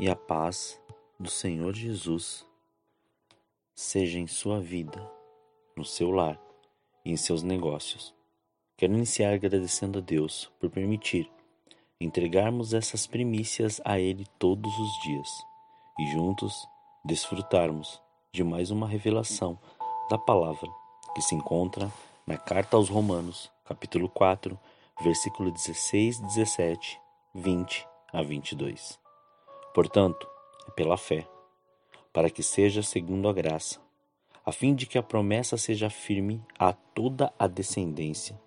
e a paz do Senhor Jesus seja em sua vida, no seu lar e em seus negócios. Quero iniciar agradecendo a Deus por permitir entregarmos essas primícias a Ele todos os dias e juntos desfrutarmos de mais uma revelação da palavra que se encontra na carta aos Romanos, capítulo 4, versículo 16, 17, 20 a 22. Portanto, é pela fé, para que seja segundo a graça, a fim de que a promessa seja firme a toda a descendência,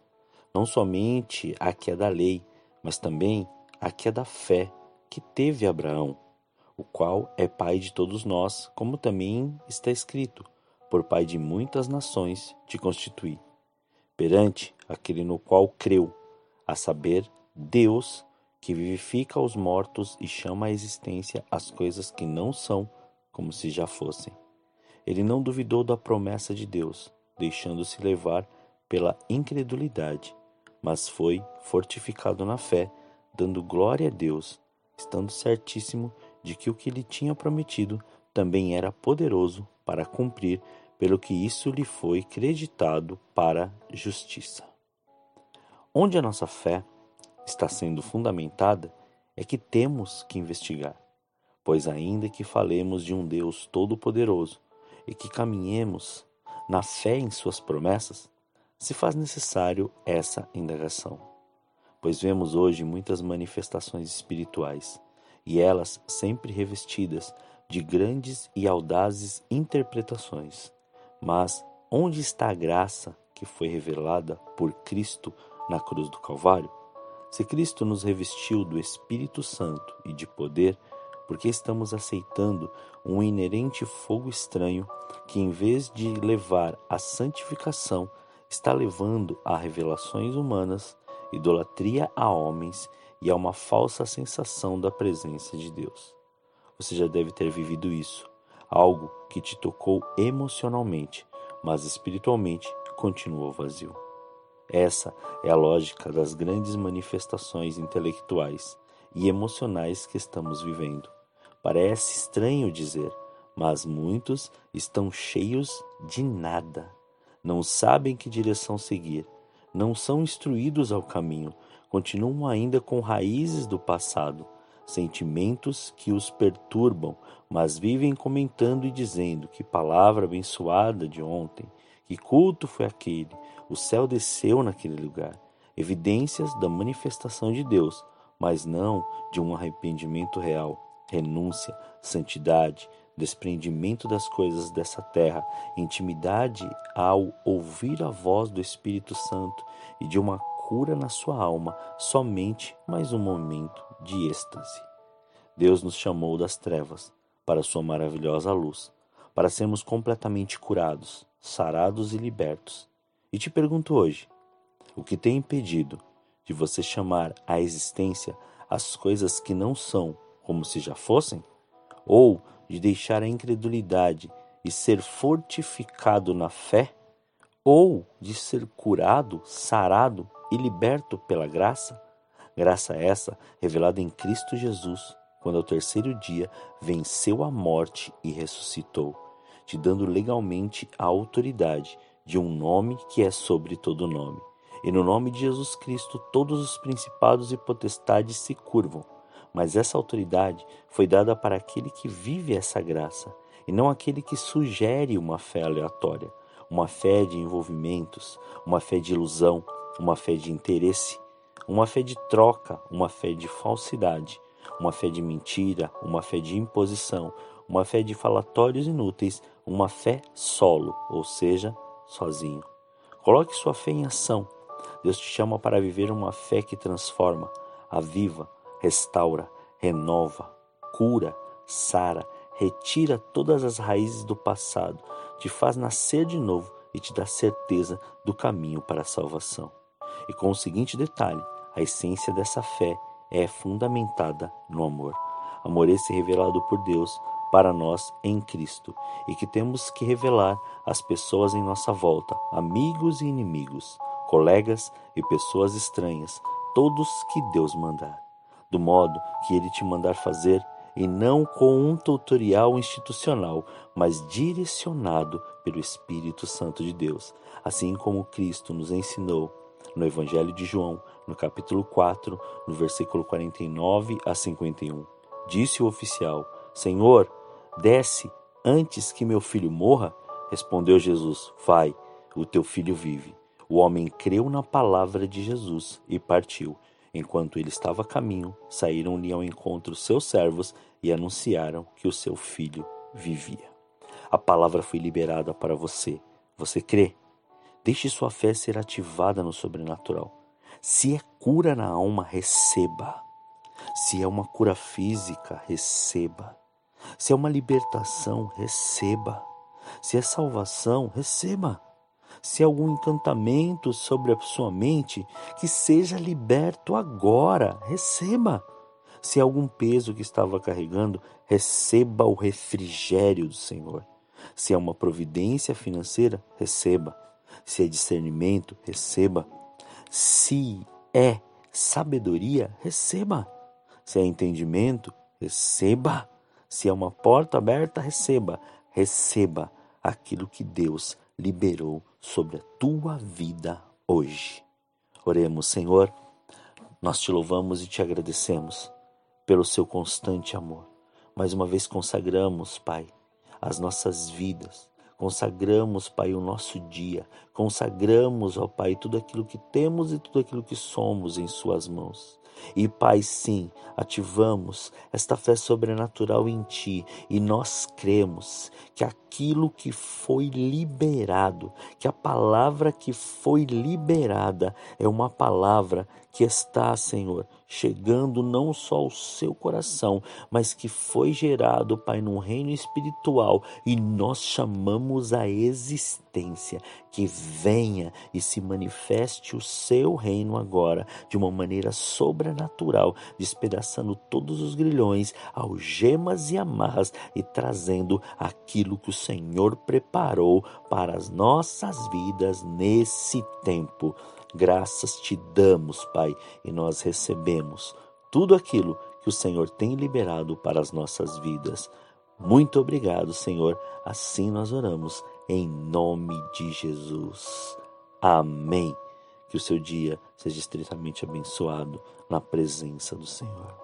não somente a que é da lei, mas também a que é da fé que teve Abraão, o qual é pai de todos nós, como também está escrito: por pai de muitas nações te constituí. Perante aquele no qual creu, a saber, Deus, que vivifica os mortos e chama à existência as coisas que não são como se já fossem. Ele não duvidou da promessa de Deus, deixando-se levar pela incredulidade mas foi fortificado na fé, dando glória a Deus, estando certíssimo de que o que lhe tinha prometido também era poderoso para cumprir, pelo que isso lhe foi creditado para justiça. Onde a nossa fé está sendo fundamentada é que temos que investigar, pois ainda que falemos de um Deus todo-poderoso e que caminhemos na fé em suas promessas, se faz necessário essa indagação, pois vemos hoje muitas manifestações espirituais e elas sempre revestidas de grandes e audazes interpretações. Mas onde está a graça que foi revelada por Cristo na cruz do Calvário? Se Cristo nos revestiu do Espírito Santo e de poder, porque estamos aceitando um inerente fogo estranho que, em vez de levar à santificação, está levando a revelações humanas, idolatria a homens e a uma falsa sensação da presença de Deus. Você já deve ter vivido isso, algo que te tocou emocionalmente, mas espiritualmente continuou vazio. Essa é a lógica das grandes manifestações intelectuais e emocionais que estamos vivendo. Parece estranho dizer, mas muitos estão cheios de nada. Não sabem que direção seguir, não são instruídos ao caminho, continuam ainda com raízes do passado, sentimentos que os perturbam, mas vivem comentando e dizendo que palavra abençoada de ontem, que culto foi aquele, o céu desceu naquele lugar. Evidências da manifestação de Deus, mas não de um arrependimento real, renúncia, santidade, desprendimento das coisas dessa terra, intimidade ao ouvir a voz do Espírito Santo e de uma cura na sua alma, somente mais um momento de êxtase. Deus nos chamou das trevas para sua maravilhosa luz, para sermos completamente curados, sarados e libertos. E te pergunto hoje, o que tem impedido de você chamar à existência as coisas que não são como se já fossem? Ou de deixar a incredulidade e ser fortificado na fé, ou de ser curado, sarado e liberto pela graça? Graça essa revelada em Cristo Jesus, quando ao terceiro dia venceu a morte e ressuscitou, te dando legalmente a autoridade de um nome que é sobre todo nome. E no nome de Jesus Cristo todos os principados e potestades se curvam mas essa autoridade foi dada para aquele que vive essa graça e não aquele que sugere uma fé aleatória, uma fé de envolvimentos, uma fé de ilusão, uma fé de interesse, uma fé de troca, uma fé de falsidade, uma fé de mentira, uma fé de imposição, uma fé de falatórios inúteis, uma fé solo, ou seja, sozinho. Coloque sua fé em ação. Deus te chama para viver uma fé que transforma, aviva, restaura, renova, cura, sara, retira todas as raízes do passado, te faz nascer de novo e te dá certeza do caminho para a salvação. E com o seguinte detalhe: a essência dessa fé é fundamentada no amor. Amor esse revelado por Deus para nós em Cristo e que temos que revelar às pessoas em nossa volta, amigos e inimigos, colegas e pessoas estranhas, todos que Deus mandar, do modo que Ele te mandar fazer e não com um tutorial institucional, mas direcionado pelo Espírito Santo de Deus, assim como Cristo nos ensinou no Evangelho de João, no capítulo 4, no versículo 49 a 51. Disse o oficial: Senhor, desce antes que meu filho morra? Respondeu Jesus: Vai, o teu filho vive. O homem creu na palavra de Jesus e partiu. Enquanto ele estava a caminho, saíram-lhe ao encontro seus servos e anunciaram que o seu filho vivia. A palavra foi liberada para você. Você crê? Deixe sua fé ser ativada no sobrenatural. Se é cura na alma, receba. Se é uma cura física, receba. Se é uma libertação, receba. Se é salvação, receba se algum encantamento sobre a sua mente, que seja liberto agora, receba. Se algum peso que estava carregando, receba o refrigério do Senhor. Se é uma providência financeira, receba. Se é discernimento, receba. Se é sabedoria, receba. Se é entendimento, receba. Se é uma porta aberta, receba. Receba aquilo que Deus liberou sobre a tua vida hoje. Oremos, Senhor, nós te louvamos e te agradecemos pelo seu constante amor. Mais uma vez consagramos, Pai, as nossas vidas, consagramos, Pai, o nosso dia, consagramos, ó Pai, tudo aquilo que temos e tudo aquilo que somos em Suas mãos. E, Pai, sim, ativamos esta fé sobrenatural em Ti. E nós cremos que aquilo que foi liberado, que a palavra que foi liberada é uma palavra que está, Senhor, chegando não só ao seu coração, mas que foi gerado, Pai, num reino espiritual. E nós chamamos a existência que venha e se manifeste o seu reino agora de uma maneira sobrenatural, despedaçando todos os grilhões, algemas e amarras e trazendo aquilo que o Senhor preparou para as nossas vidas nesse tempo. Graças te damos, Pai, e nós recebemos tudo aquilo que o Senhor tem liberado para as nossas vidas. Muito obrigado, Senhor. Assim nós oramos, em nome de Jesus. Amém. Que o seu dia seja estritamente abençoado na presença do Senhor.